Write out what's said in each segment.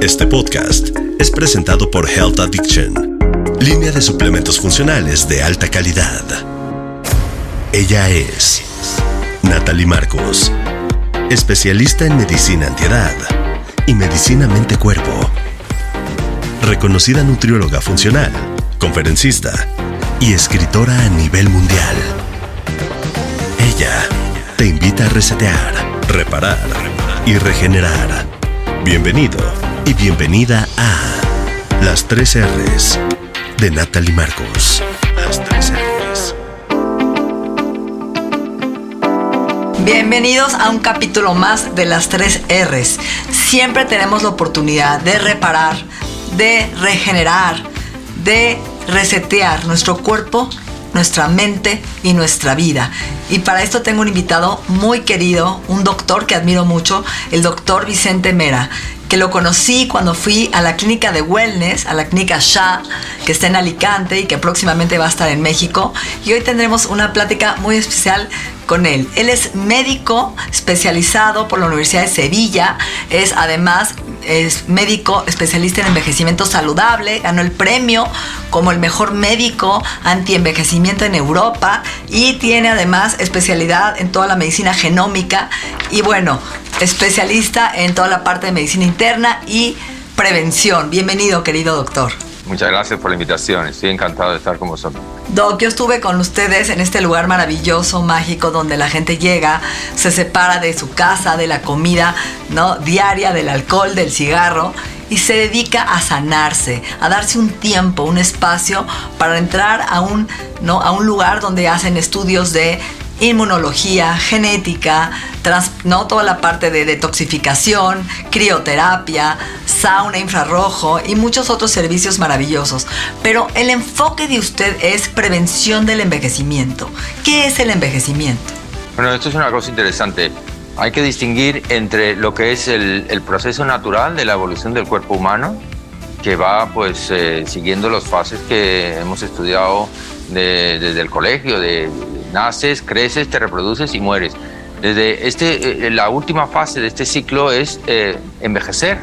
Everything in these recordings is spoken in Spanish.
Este podcast es presentado por Health Addiction, línea de suplementos funcionales de alta calidad. Ella es Natalie Marcos, especialista en medicina antiedad y medicina mente-cuerpo reconocida nutrióloga funcional, conferencista y escritora a nivel mundial. Ella te invita a resetear, reparar y regenerar. Bienvenido y bienvenida a Las 3 R's de Natalie Marcos. Las 3 R's. Bienvenidos a un capítulo más de las 3 R's. Siempre tenemos la oportunidad de reparar, de regenerar, de resetear nuestro cuerpo, nuestra mente y nuestra vida. Y para esto tengo un invitado muy querido, un doctor que admiro mucho, el doctor Vicente Mera que lo conocí cuando fui a la clínica de wellness, a la clínica SHA, que está en Alicante y que próximamente va a estar en México. Y hoy tendremos una plática muy especial con él. Él es médico especializado por la Universidad de Sevilla, es además es médico especialista en envejecimiento saludable, ganó el premio como el mejor médico anti-envejecimiento en Europa y tiene además especialidad en toda la medicina genómica y bueno, especialista en toda la parte de medicina interna y prevención. Bienvenido, querido doctor. Muchas gracias por la invitación, estoy encantado de estar con vosotros. Doc, yo estuve con ustedes en este lugar maravilloso, mágico, donde la gente llega, se separa de su casa, de la comida ¿no? diaria, del alcohol, del cigarro, y se dedica a sanarse, a darse un tiempo, un espacio para entrar a un, ¿no? a un lugar donde hacen estudios de inmunología, genética, ¿no? toda la parte de detoxificación, crioterapia, sauna infrarrojo y muchos otros servicios maravillosos. Pero el enfoque de usted es prevención del envejecimiento. ¿Qué es el envejecimiento? Bueno, esto es una cosa interesante. Hay que distinguir entre lo que es el, proceso natural de la evolución del cuerpo humano, que va pues eh, siguiendo las fases que hemos estudiado desde el colegio, de naces, creces, te reproduces y mueres. Desde este, eh, la última fase de este ciclo es eh, envejecer.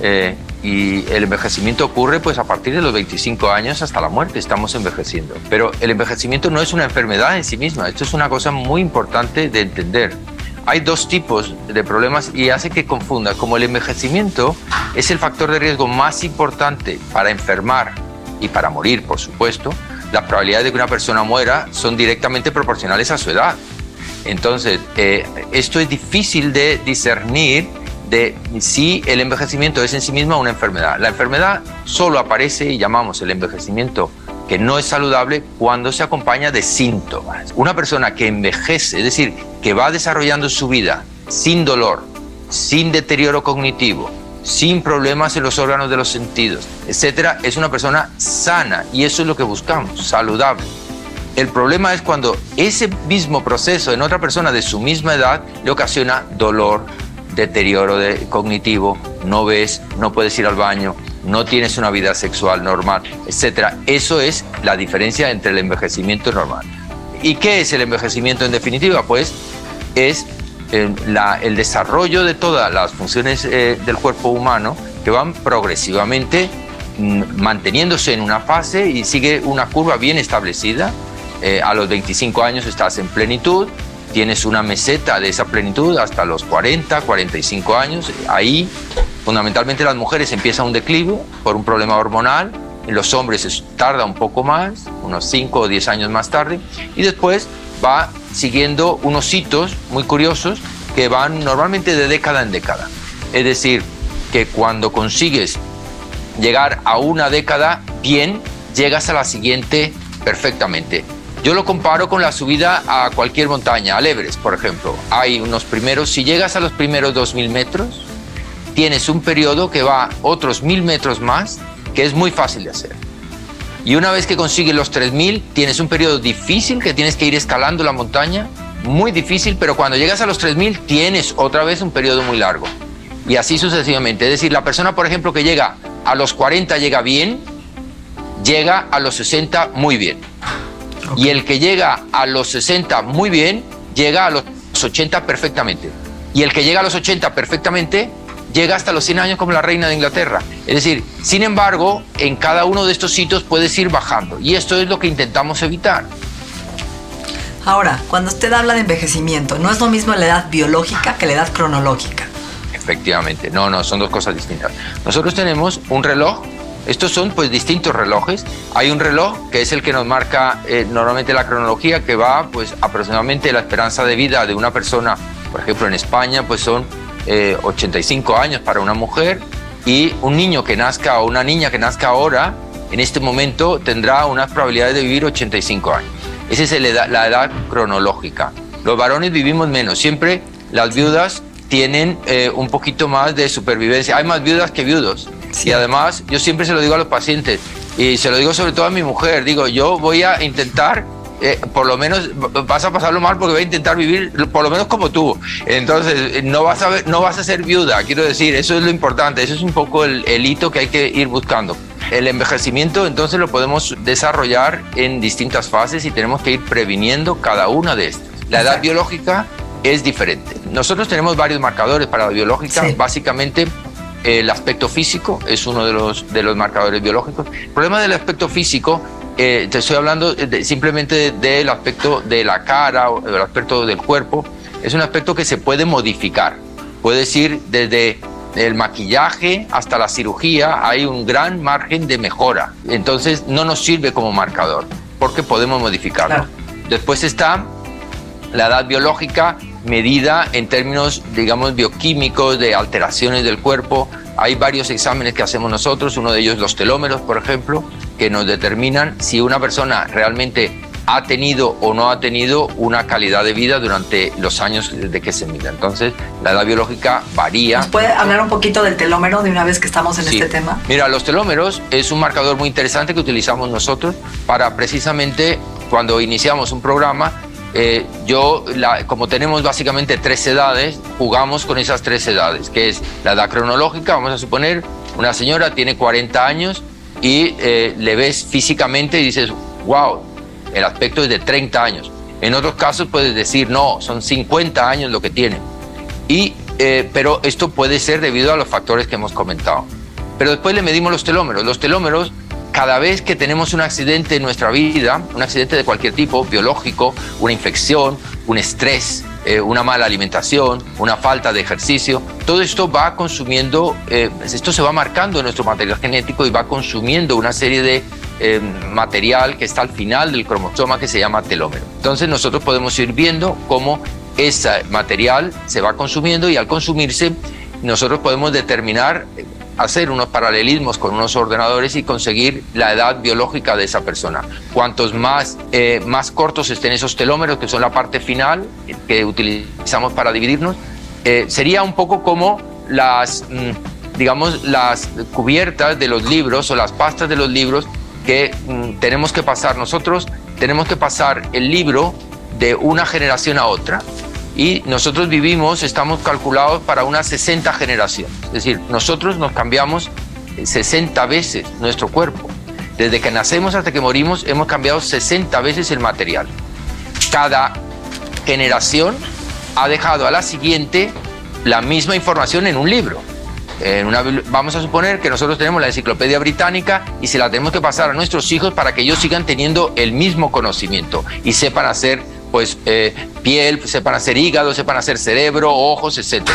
Eh, y el envejecimiento ocurre pues a partir de los 25 años hasta la muerte, estamos envejeciendo. Pero el envejecimiento no es una enfermedad en sí misma, esto es una cosa muy importante de entender. Hay dos tipos de problemas y hace que confunda, como el envejecimiento es el factor de riesgo más importante para enfermar y para morir, por supuesto, las probabilidades de que una persona muera son directamente proporcionales a su edad. Entonces, eh, esto es difícil de discernir de si el envejecimiento es en sí mismo una enfermedad. La enfermedad solo aparece y llamamos el envejecimiento que no es saludable cuando se acompaña de síntomas. Una persona que envejece, es decir, que va desarrollando su vida sin dolor, sin deterioro cognitivo, sin problemas en los órganos de los sentidos, etcétera, es una persona sana y eso es lo que buscamos, saludable. El problema es cuando ese mismo proceso en otra persona de su misma edad le ocasiona dolor, deterioro cognitivo, no ves, no puedes ir al baño, no tienes una vida sexual normal, etcétera. Eso es la diferencia entre el envejecimiento normal. ¿Y qué es el envejecimiento en definitiva? Pues es el desarrollo de todas las funciones eh, del cuerpo humano que van progresivamente mm, manteniéndose en una fase y sigue una curva bien establecida. Eh, a los 25 años estás en plenitud, tienes una meseta de esa plenitud hasta los 40, 45 años. Ahí, fundamentalmente, las mujeres empiezan un declive por un problema hormonal. En los hombres tarda un poco más, unos 5 o 10 años más tarde. Y después va siguiendo unos hitos muy curiosos que van normalmente de década en década. Es decir, que cuando consigues llegar a una década bien, llegas a la siguiente perfectamente. Yo lo comparo con la subida a cualquier montaña, al Everest, por ejemplo. Hay unos primeros, si llegas a los primeros 2.000 metros, tienes un periodo que va otros 1.000 metros más, que es muy fácil de hacer. Y una vez que consigues los 3.000, tienes un periodo difícil que tienes que ir escalando la montaña, muy difícil, pero cuando llegas a los 3.000 tienes otra vez un periodo muy largo. Y así sucesivamente. Es decir, la persona, por ejemplo, que llega a los 40 llega bien, llega a los 60 muy bien. Y el que llega a los 60 muy bien, llega a los 80 perfectamente. Y el que llega a los 80 perfectamente, llega hasta los 100 años como la reina de Inglaterra. Es decir, sin embargo, en cada uno de estos sitios puedes ir bajando. Y esto es lo que intentamos evitar. Ahora, cuando usted habla de envejecimiento, no es lo mismo la edad biológica que la edad cronológica. Efectivamente, no, no, son dos cosas distintas. Nosotros tenemos un reloj estos son pues distintos relojes. Hay un reloj que es el que nos marca eh, normalmente la cronología que va pues aproximadamente la esperanza de vida de una persona, por ejemplo en España pues son 85 eh, años para una mujer y un niño que nazca o una niña que nazca ahora en este momento tendrá unas probabilidades de vivir 85 años. Esa es la edad cronológica. Los varones vivimos menos. Siempre las viudas tienen eh, un poquito más de supervivencia. Hay más viudas que viudos. Y además, yo siempre se lo digo a los pacientes, y se lo digo sobre todo a mi mujer, digo, yo voy a intentar eh, por lo menos vas a pasarlo mal porque voy a intentar vivir por lo menos como tú. Entonces, no vas a, ver, no vas a ser viuda, quiero decir, eso es lo importante, eso es un poco el, el, hito que hay que ir buscando. El envejecimiento entonces lo podemos desarrollar en distintas fases y tenemos que ir previniendo cada una de estas. La edad biológica es diferente. Nosotros tenemos varios marcadores para la biológica, básicamente el aspecto físico es uno de los, de los marcadores biológicos. El problema del aspecto físico, eh, te estoy hablando simplemente del aspecto de la cara o del aspecto del cuerpo, es un aspecto que se puede modificar. Puedes ir desde el maquillaje hasta la cirugía, hay un gran margen de mejora. Entonces no nos sirve como marcador porque podemos modificarlo. Después está la edad biológica medida en términos, digamos, bioquímicos, de alteraciones del cuerpo. Hay varios exámenes que hacemos nosotros, uno de ellos los telómeros, por ejemplo, que nos determinan si una persona realmente ha tenido o no ha tenido una calidad de vida durante los años de que se mira. Entonces, la edad biológica varía. ¿Nos puede hablar un poquito del telómero de una vez que estamos en este tema? Mira, los telómeros es un marcador muy interesante que utilizamos nosotros para precisamente cuando iniciamos un programa eh, yo, como tenemos básicamente tres edades, jugamos con esas tres edades, que es la edad cronológica, vamos a suponer, una señora tiene 40 años y eh, le ves físicamente y dices, wow, el aspecto es de 30 años. En otros casos puedes decir, no, son 50 años lo que tiene. Y, eh, pero esto puede ser debido a los factores que hemos comentado. Pero después le medimos los telómeros. Los telómeros cada vez que tenemos un accidente en nuestra vida, un accidente de cualquier tipo, biológico, una infección, un estrés, eh, una mala alimentación, una falta de ejercicio, todo esto va consumiendo, eh, esto se va marcando en nuestro material genético y va consumiendo una serie de eh, material que está al final del cromosoma que se llama telómero. Entonces nosotros podemos ir viendo cómo ese material se va consumiendo y al consumirse nosotros podemos determinar hacer unos paralelismos con unos ordenadores y conseguir la edad biológica de esa persona. Cuantos más, eh, más cortos estén esos telómeros, que son la parte final que utilizamos para dividirnos, eh, sería un poco como las, mm, digamos, las cubiertas de los libros o las pastas de los libros que mm, tenemos que pasar nosotros, tenemos que pasar el libro de una generación a otra y nosotros vivimos, estamos calculados para unas 60 generaciones. Es decir, nosotros nos cambiamos 60 veces nuestro cuerpo. Desde que nacemos hasta que morimos hemos cambiado 60 veces el material. Cada generación ha dejado a la siguiente la misma información en un libro. En una, vamos a suponer que nosotros tenemos la enciclopedia británica y se la tenemos que pasar a nuestros hijos para que ellos sigan teniendo el mismo conocimiento y sepan hacer pues eh, piel, sepan hacer hígado, sepan hacer cerebro, ojos, etc.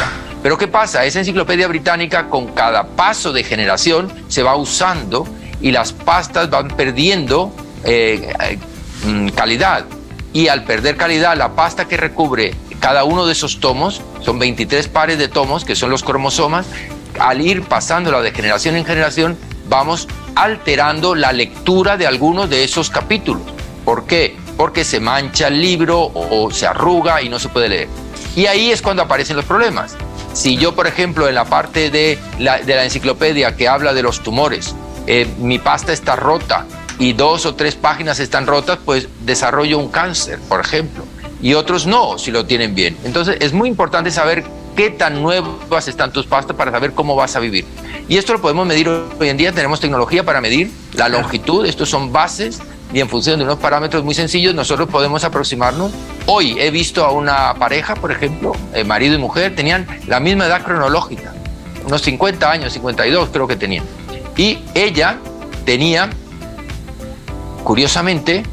Pero ¿qué pasa? Esa enciclopedia británica con cada paso de generación se va usando y las pastas van perdiendo eh, mm, calidad. Y al perder calidad, la pasta que recubre cada uno de esos tomos, son 23 pares de tomos, que son los cromosomas, al ir pasándola de generación en generación, vamos alterando la lectura de algunos de esos capítulos. ¿Por qué? porque se mancha el libro o, se arruga y no se puede leer. Y ahí es cuando aparecen los problemas. Si yo, por ejemplo, en la parte de la, enciclopedia que habla de los tumores, eh, mi pasta está rota y dos o tres páginas están rotas, pues desarrollo un cáncer, por ejemplo. Y otros no, si lo tienen bien. Entonces es muy importante saber qué tan nuevas están tus pastas para saber cómo vas a vivir. Y esto lo podemos medir hoy en día, tenemos tecnología para medir la longitud, estos son bases y en función de unos parámetros muy sencillos nosotros podemos aproximarnos. Hoy he visto a una pareja, por ejemplo, eh, marido y mujer, tenían la misma edad cronológica, unos 50 años, 52 creo que tenían. Y ella tenía, curiosamente,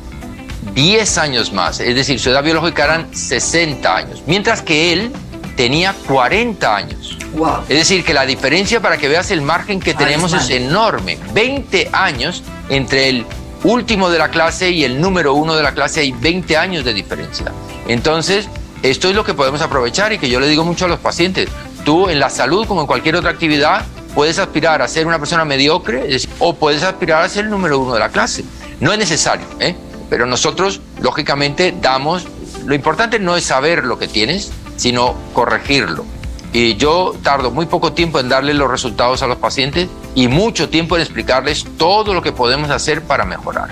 10 años más, es decir, su edad biológica eran 60 años, mientras que él tenía 40 años. Es decir, que la diferencia para que veas el margen que tenemos es enorme. 20 años entre el último de la clase y el número uno de la clase hay 20 años de diferencia. Entonces, esto es lo que podemos aprovechar y que yo le digo mucho a los pacientes. Tú en la salud, como en cualquier otra actividad, puedes aspirar a ser una persona mediocre o puedes aspirar a ser el número uno de la clase. No es necesario, ¿eh? Pero nosotros, lógicamente, damos... Lo importante no es saber lo que tienes, sino corregirlo. Y yo tardo muy poco tiempo en darle los resultados a los pacientes y mucho tiempo en explicarles todo lo que podemos hacer para mejorar.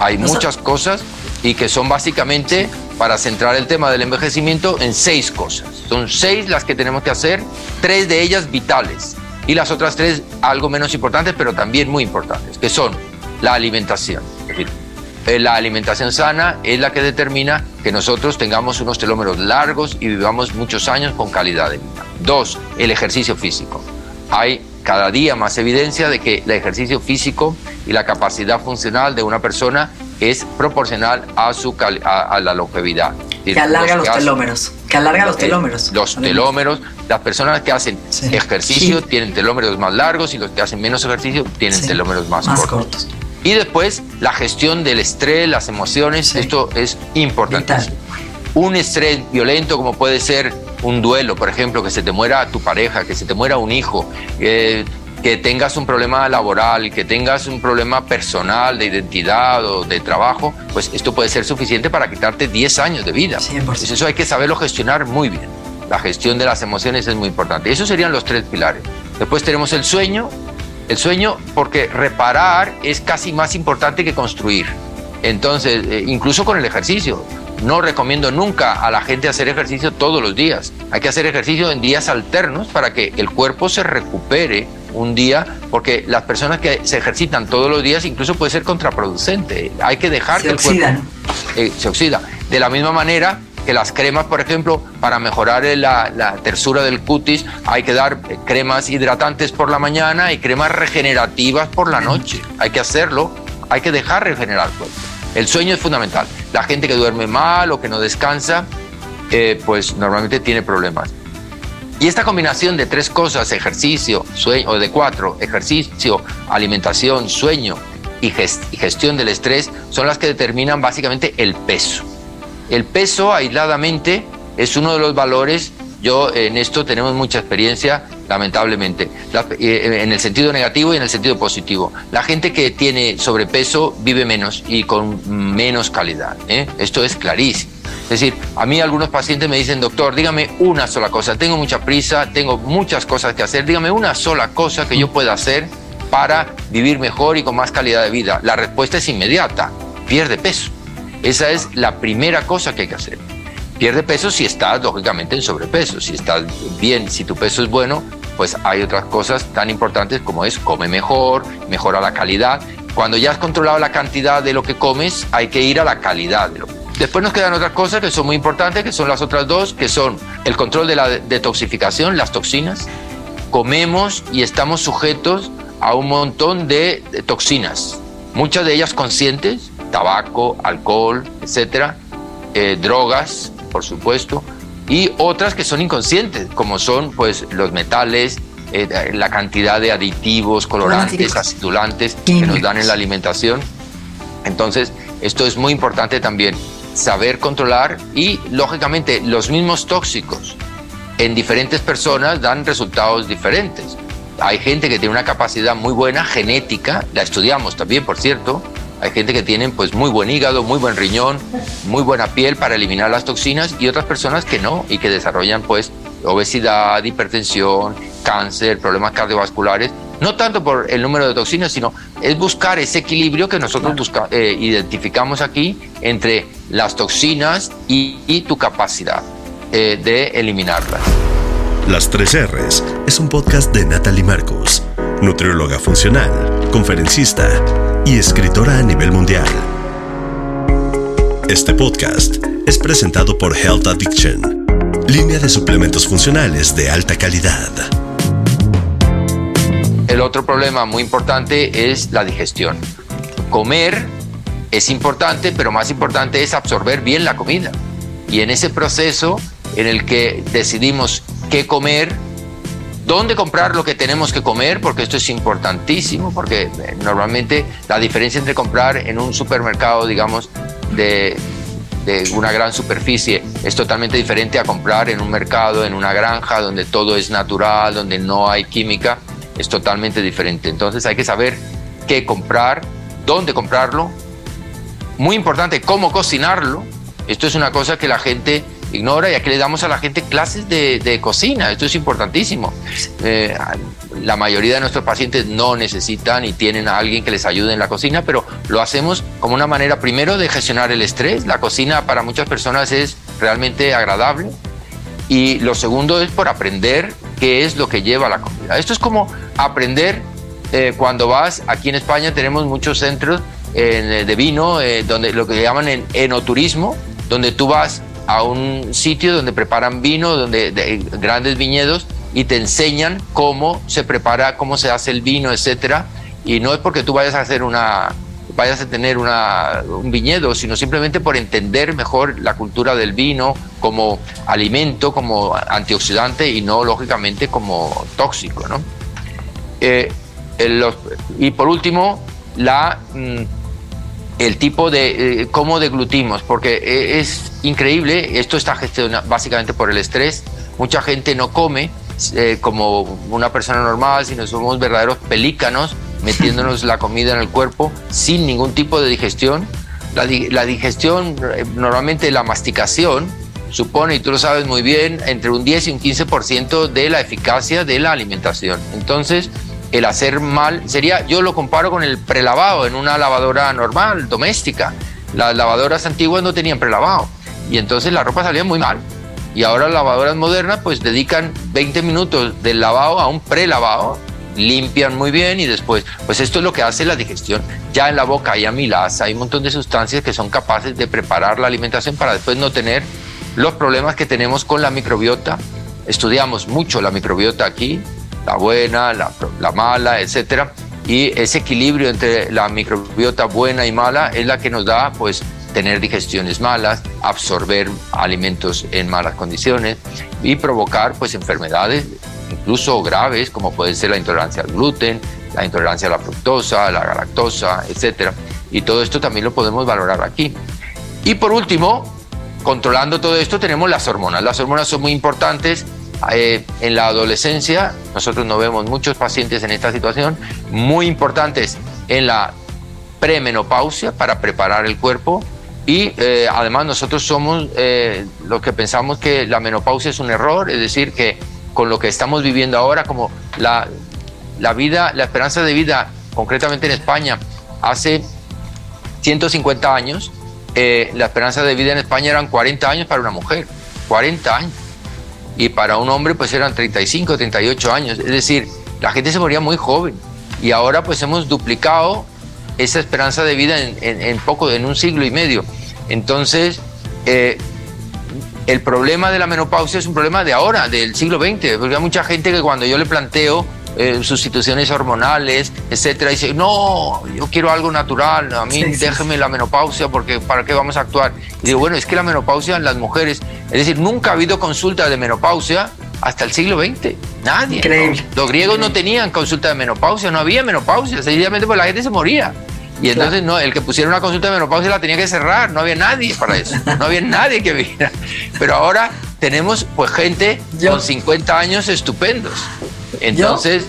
Hay muchas cosas y que son básicamente para centrar el tema del envejecimiento en seis cosas. Son seis las que tenemos que hacer, tres de ellas vitales y las otras tres algo menos importantes, pero también muy importantes, que son la alimentación. Eh, la alimentación sana es la que determina que nosotros tengamos unos telómeros largos y vivamos muchos años con calidad de vida. Dos, el ejercicio físico. Hay cada día más evidencia de que el ejercicio físico y la capacidad funcional de una persona es proporcional a, su a, la longevidad. Que alarga los, telómeros. Que alarga los telómeros. Los telómeros. Las personas que hacen ejercicio tienen telómeros más largos y los que hacen menos ejercicio tienen telómeros más, cortos. Y después la gestión del estrés, las emociones, esto es importante. Un estrés violento como puede ser un duelo, por ejemplo, que se te muera tu pareja, que se te muera un hijo, que tengas un problema laboral, que tengas un problema personal de identidad o de trabajo, pues esto puede ser suficiente para quitarte 10 años de vida. Pues eso hay que saberlo gestionar muy bien. La gestión de las emociones es muy importante. Esos serían los tres pilares. Después tenemos el sueño, el sueño, porque reparar es casi más importante que construir. Entonces, eh, incluso con el ejercicio, no recomiendo nunca a la gente hacer ejercicio todos los días. Hay que hacer ejercicio en días alternos para que el cuerpo se recupere un día, porque las personas que se ejercitan todos los días incluso puede ser contraproducente. Hay que dejar que el cuerpo eh, se oxida. De la misma manera que las cremas, por ejemplo, para mejorar la, tersura del cutis, hay que dar cremas hidratantes por la mañana y cremas regenerativas por la noche. Hay que hacerlo, hay que dejar regenerar el cuerpo. El sueño es fundamental. La gente que duerme mal o que no descansa, eh, pues normalmente tiene problemas. Y esta combinación de tres cosas, ejercicio, sueño, o de cuatro, ejercicio, alimentación, sueño y gestión del estrés, son las que determinan básicamente el peso. El peso aisladamente es uno de los valores, yo en esto tenemos mucha experiencia, lamentablemente, eh, en el sentido negativo y en el sentido positivo. La gente que tiene sobrepeso vive menos y con menos calidad. ¿eh? Esto es clarísimo. Es decir, a mí algunos pacientes me dicen, doctor, dígame una sola cosa, tengo mucha prisa, tengo muchas cosas que hacer, dígame una sola cosa que yo pueda hacer para vivir mejor y con más calidad de vida. La respuesta es inmediata, pierde peso. Esa es la primera cosa que hay que hacer. Pierde peso si estás, lógicamente, en sobrepeso. Si estás bien, si tu peso es bueno, pues hay otras cosas tan importantes como es come mejor, mejora la calidad. Cuando ya has controlado la cantidad de lo que comes, hay que ir a la calidad Después nos quedan otras cosas que son muy importantes, que son las otras dos, que son el control de la detoxificación, las toxinas. Comemos y estamos sujetos a un montón de toxinas, muchas de ellas conscientes, tabaco, alcohol, etcétera, eh, drogas, por supuesto, y otras que son inconscientes, como son pues los metales, eh, la cantidad de aditivos, colorantes, acidulantes que nos dan en la alimentación. Entonces, esto es muy importante también, saber controlar y, lógicamente, los mismos tóxicos en diferentes personas dan resultados diferentes. Hay gente que tiene una capacidad muy buena, genética, la estudiamos también, por cierto, Hay gente que tiene pues muy buen hígado, muy buen riñón, muy buena piel para eliminar las toxinas y otras personas que no y que desarrollan pues obesidad, hipertensión, cáncer, problemas cardiovasculares, no tanto por el número de toxinas, sino es buscar ese equilibrio que nosotros eh, identificamos aquí entre las toxinas y, tu capacidad eh, de eliminarlas. Las tres R's es un podcast de Natalie Marcos, nutrióloga funcional, conferencista y escritora a nivel mundial. Este podcast es presentado por Health Addiction, línea de suplementos funcionales de alta calidad. El otro problema muy importante es la digestión. Comer es importante, pero más importante es absorber bien la comida. Y en ese proceso en el que decidimos qué comer, dónde comprar lo que tenemos que comer, porque esto es importantísimo, porque eh, normalmente la diferencia entre comprar en un supermercado, digamos, de, de una gran superficie es totalmente diferente a comprar en un mercado, en una granja, donde todo es natural, donde no hay química, es totalmente diferente. Entonces hay que saber qué comprar, dónde comprarlo, muy importante cómo cocinarlo. Esto es una cosa que la gente ignora y aquí le damos a la gente clases de, cocina. Esto es importantísimo. Eh, la mayoría de nuestros pacientes no necesitan y tienen a alguien que les ayude en la cocina, pero lo hacemos como una manera primero de gestionar el estrés. La cocina para muchas personas es realmente agradable. Y lo segundo es por aprender qué es lo que lleva la comida. Esto es como aprender eh, cuando vas, aquí en España tenemos muchos centros eh, de vino, donde lo que llaman en enoturismo, donde tú vas a un sitio donde preparan vino, donde de grandes viñedos y te enseñan cómo se prepara, cómo se hace el vino, etcétera. Y no es porque tú vayas a hacer una vayas a tener una, un viñedo, sino simplemente por entender mejor la cultura del vino como alimento, como antioxidante y no lógicamente como tóxico. ¿no? Eh, y por último, la, mm, el tipo de eh, cómo deglutimos, porque eh, es increíble, esto está gestionado básicamente por el estrés, mucha gente no come eh, como una persona normal, sino somos verdaderos pelícanos metiéndonos la comida en el cuerpo sin ningún tipo de digestión. La, la digestión, normalmente la masticación, supone, y tú lo sabes muy bien, entre un 10 y un 15% de la eficacia de la alimentación. Entonces, el hacer mal sería, yo lo comparo con el prelavado en una lavadora normal, doméstica. Las lavadoras antiguas no tenían prelavado y entonces la ropa salía muy mal. Y ahora las lavadoras modernas pues dedican 20 minutos del lavado a un prelavado, limpian muy bien y después, pues esto es lo que hace la digestión. Ya en la boca hay amilasa, hay un montón de sustancias que son capaces de preparar la alimentación para después no tener los problemas que tenemos con la microbiota. Estudiamos mucho la microbiota aquí, la buena, la, la mala, etcétera. Y ese equilibrio entre la microbiota buena y mala es la que nos da, pues, tener digestiones malas, absorber alimentos en malas condiciones y provocar, pues, enfermedades incluso graves, como puede ser la intolerancia al gluten, la intolerancia a la fructosa, la galactosa, etcétera. Y todo esto también lo podemos valorar aquí. Y por último, controlando todo esto tenemos las hormonas. Las hormonas son muy importantes eh, en la adolescencia, nosotros no vemos muchos pacientes en esta situación, muy importantes en la premenopausia para preparar el cuerpo y eh, además nosotros somos eh, los que pensamos que la menopausia es un error, es decir, que con lo que estamos viviendo ahora, como la, la vida, la esperanza de vida, concretamente en España, hace 150 años, la esperanza de vida en España eran 40 años para una mujer, 40 años y para un hombre pues eran 35, 38 años. Es decir, la gente se moría muy joven y ahora pues hemos duplicado esa esperanza de vida en, poco, en un siglo y medio. Entonces, eh, el problema de la menopausia es un problema de ahora, del siglo XX, porque hay mucha gente que cuando yo le planteo eh, sustituciones hormonales, etcétera, dice, no, yo quiero algo natural, a mí déjeme la menopausia porque ¿para qué vamos a actuar? Y digo, bueno, es que la menopausia en las mujeres, es decir, nunca ha habido consulta de menopausia hasta el siglo XX. Nadie. Increíble. Los griegos no tenían consulta de menopausia, no había menopausia, sencillamente pues la gente se moría. Y entonces no, el que pusiera una consulta de menopausia la tenía que cerrar, no había nadie para eso, no había nadie que viera. Pero ahora tenemos pues gente con 50 años estupendos. Entonces,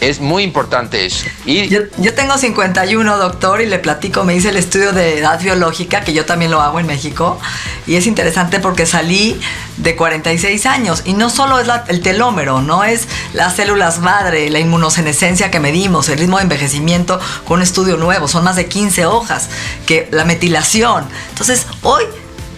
Es muy importante eso. Y yo, yo, tengo 51, doctor, y le platico, me hice el estudio de edad biológica, que yo también lo hago en México, y es interesante porque salí de 46 años, y no solo es el telómero, no es las células madre, la inmunosenescencia que medimos, el ritmo de envejecimiento con un estudio nuevo, son más de 15 hojas, que la metilación. Entonces, hoy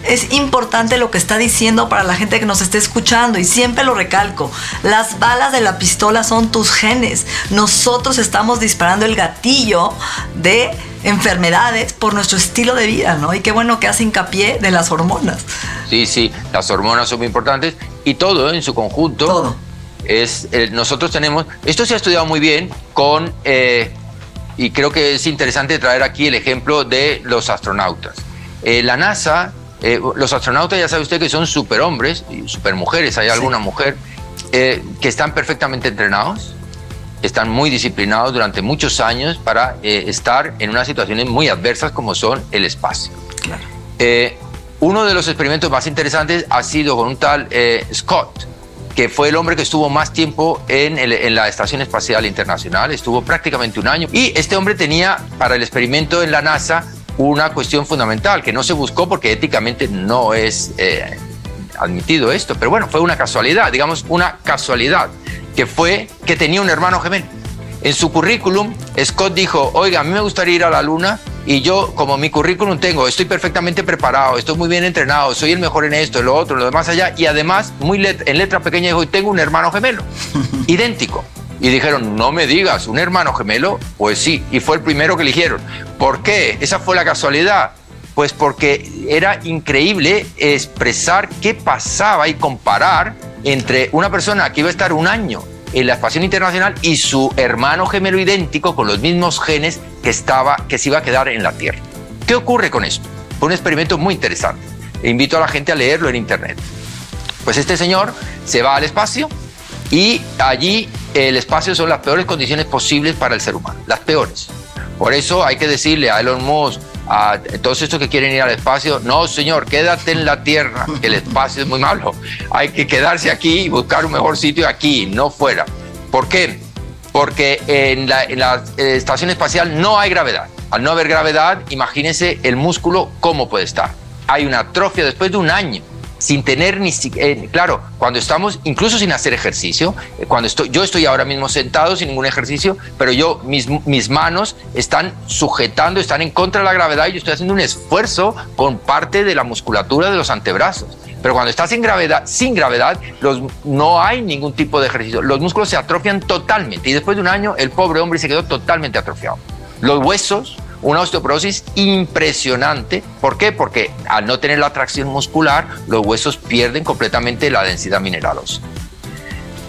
es importante lo que está diciendo para la gente que nos esté escuchando y siempre lo recalco. Las balas de la pistola son tus genes. Nosotros estamos disparando el gatillo de enfermedades por nuestro estilo de vida, ¿no? Y qué bueno que hace hincapié de las hormonas. Sí, sí, las hormonas son muy importantes y todo en su conjunto. Todo. Es, eh, nosotros tenemos, esto se ha estudiado muy bien con, eh, y creo que es interesante traer aquí el ejemplo de los astronautas. Eh, la NASA eh, los astronautas ya sabe usted que son superhombres y supermujeres, hay alguna mujer, eh, que están perfectamente entrenados, están muy disciplinados durante muchos años para eh, estar en unas situaciones muy adversas como son el espacio. uno de los experimentos más interesantes ha sido con un tal Scott, que fue el hombre que estuvo más tiempo en, en, la Estación Espacial Internacional, estuvo prácticamente un año, y este hombre tenía para el experimento en la NASA una cuestión fundamental que no se buscó porque éticamente no es eh, admitido esto, pero bueno, fue una casualidad, digamos una casualidad, que fue que tenía un hermano gemelo. En su currículum, Scott dijo, oiga, a mí me gustaría ir a la luna y yo, como mi currículum tengo, estoy perfectamente preparado, estoy muy bien entrenado, soy el mejor en esto, en lo otro, en lo demás allá, y además, muy en letra pequeña dijo, tengo un hermano gemelo, idéntico. Y dijeron, no me digas, ¿un hermano gemelo? Pues sí, y fue el primero que eligieron. ¿Por qué? Esa fue la casualidad. Pues porque era increíble expresar qué pasaba y comparar entre una persona que iba a estar un año en la Estación Internacional y su hermano gemelo idéntico con los mismos genes que, estaba, que se iba a quedar en la Tierra. ¿Qué ocurre con esto? Fue un experimento muy interesante. invito a la gente a leerlo en Internet. Pues este señor se va al espacio y allí el espacio son las peores condiciones posibles para el ser humano, las peores. Por eso hay que decirle a Elon Musk, a todos estos que quieren ir al espacio, no señor, quédate en la Tierra, el espacio es muy malo. Hay que quedarse aquí y buscar un mejor sitio aquí, no fuera. ¿Por qué? Porque en la, en la estación espacial no hay gravedad. Al no haber gravedad, imagínense el músculo cómo puede estar. Hay una atrofia después de un año sin tener ni eh, claro, cuando estamos incluso sin hacer ejercicio, eh, cuando estoy, yo estoy ahora mismo sentado sin ningún ejercicio, pero yo mis, mis manos están sujetando, están en contra de la gravedad y yo estoy haciendo un esfuerzo con parte de la musculatura de los antebrazos. Pero cuando estás en gravedad, sin gravedad, los, no hay ningún tipo de ejercicio. Los músculos se atrofian totalmente y después de un año el pobre hombre se quedó totalmente atrofiado. Los huesos una osteoporosis impresionante. ¿Por qué? Porque al no tener la tracción muscular, los huesos pierden completamente la densidad mineralosa.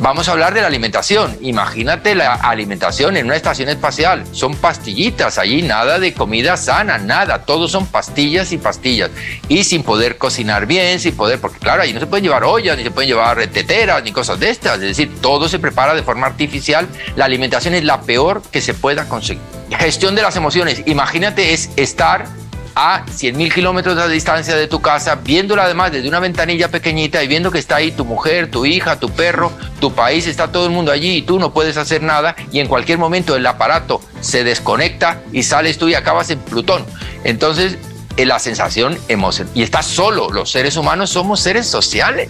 Vamos a hablar de la alimentación. Imagínate la alimentación en una estación espacial. Son pastillitas, allí nada de comida sana, nada. Todos son pastillas y pastillas. Y sin poder cocinar bien, sin poder, porque claro, allí no se pueden llevar ollas, ni se pueden llevar teteras, ni cosas de estas. Es decir, todo se prepara de forma artificial. La alimentación es la peor que se pueda conseguir. Gestión de las emociones. Imagínate es estar a 100.000 kilómetros de distancia de tu casa, viéndola además desde una ventanilla pequeñita y viendo que está ahí tu mujer, tu hija, tu perro, tu país, está todo el mundo allí y tú no puedes hacer nada y en cualquier momento el aparato se desconecta y sales tú y acabas en Plutón. Entonces, eh, la sensación emocional. Y estás solo, los seres humanos somos seres sociales.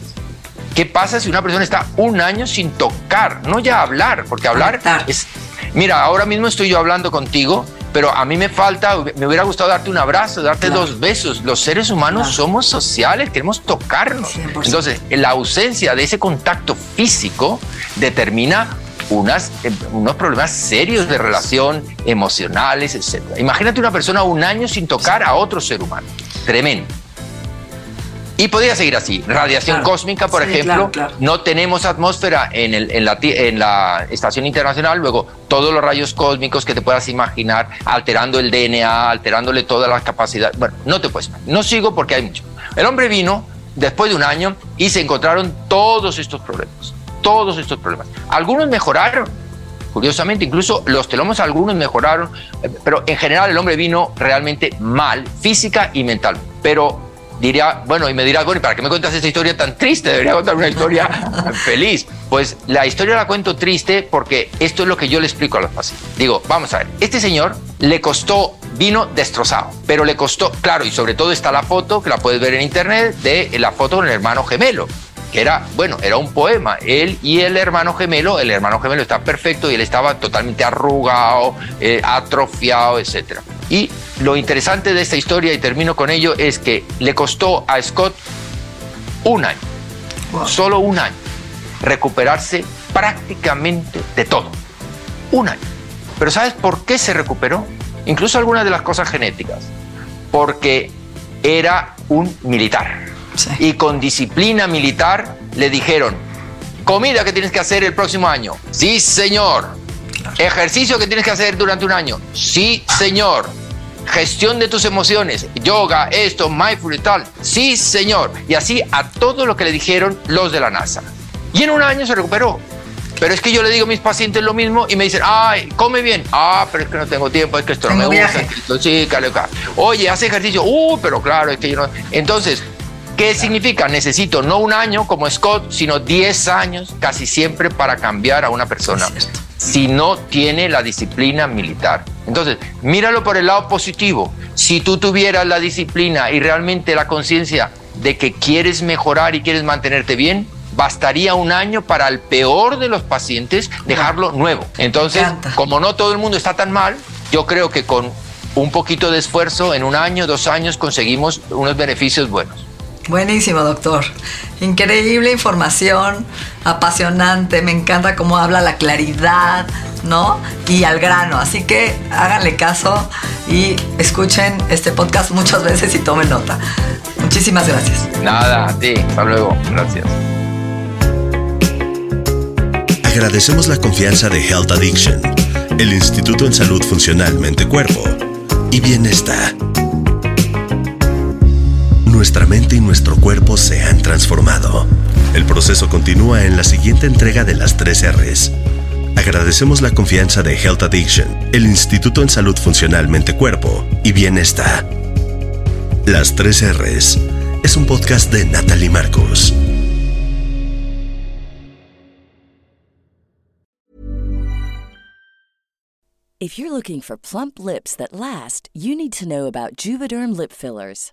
¿Qué pasa si una persona está un año sin tocar? No ya hablar, porque hablar es... Mira, ahora mismo estoy yo hablando contigo pero a mí me falta, me hubiera gustado darte un abrazo, darte dos besos. Los seres humanos somos sociales, queremos tocarnos. Entonces, la ausencia de ese contacto físico determina unas, eh, unos problemas serios de relación, emocionales, etc. Imagínate una persona un año sin tocar a otro ser humano. Tremendo. Y podría seguir así. Radiación cósmica, por ejemplo. No tenemos atmósfera en, el, en, la, en, la, Estación Internacional. Luego, todos los rayos cósmicos que te puedas imaginar, alterando el DNA, alterándole todas las capacidades. Bueno, no te puedes. No sigo porque hay mucho. El hombre vino después de un año y se encontraron todos estos problemas. Todos estos problemas. Algunos mejoraron. Curiosamente, incluso los telomos algunos mejoraron, pero en general el hombre vino realmente mal, física y mental. Pero diría, bueno, y me dirás, bueno, ¿y para qué me cuentas esta historia tan triste? Debería contar una historia feliz. Pues la historia la cuento triste porque esto es lo que yo le explico a los pacientes. Digo, vamos a ver, este señor le costó vino destrozado, pero le costó, claro, y sobre todo está la foto, que la puedes ver en internet, de la foto con el hermano gemelo que era, bueno, era un poema. Él y el hermano gemelo, el hermano gemelo está perfecto y él estaba totalmente arrugado, eh, atrofiado, etc. Y lo interesante de esta historia, y termino con ello, es que le costó a Scott un año, solo un año, recuperarse prácticamente de todo. Un año. Pero ¿sabes por qué se recuperó? Incluso algunas de las cosas genéticas. Porque era un militar y con disciplina militar le dijeron, comida que tienes que hacer el próximo año. Sí, señor. Ejercicio que tienes que hacer durante un año. Sí, señor. Gestión de tus emociones, yoga, esto, mindfulness, tal. Sí, señor. Y así a todo lo que le dijeron los de la NASA. Y en un año se recuperó. Pero es que yo le digo a mis pacientes lo mismo y me dicen, ay, come bien. Ah, pero es que no tengo tiempo, es que esto no me gusta. sí, Oye, hace ejercicio. Uh, pero claro, es que yo no. Entonces, ¿Qué significa? Necesito no un año como Scott, sino 10 años casi siempre para cambiar a una persona si no tiene la disciplina militar. Entonces, míralo por el lado positivo. Si tú tuvieras la disciplina y realmente la conciencia de que quieres mejorar y quieres mantenerte bien, bastaría un año para el peor de los pacientes dejarlo nuevo. Entonces, como no todo el mundo está tan mal, yo creo que con un poquito de esfuerzo, en un año, dos años, conseguimos unos beneficios buenos. Buenísimo, doctor. Increíble información, apasionante, me encanta cómo habla la claridad, ¿no? Y al grano. Así que háganle caso y escuchen este podcast muchas veces y tomen nota. Muchísimas gracias. Nada, a ti. Hasta luego. Gracias. Agradecemos la confianza de Health Addiction, el Instituto en Salud Funcional Mente Cuerpo y Bienestar nuestra mente y nuestro cuerpo se han transformado. El proceso continúa en la siguiente entrega de las 3 R's. Agradecemos la confianza de Health Addiction, el Instituto en Salud Funcional Mente Cuerpo y Bienestar. Las 3 R's es un podcast de Natalie Marcos. If you're looking for plump lips that last, you need to know about Juvederm lip fillers.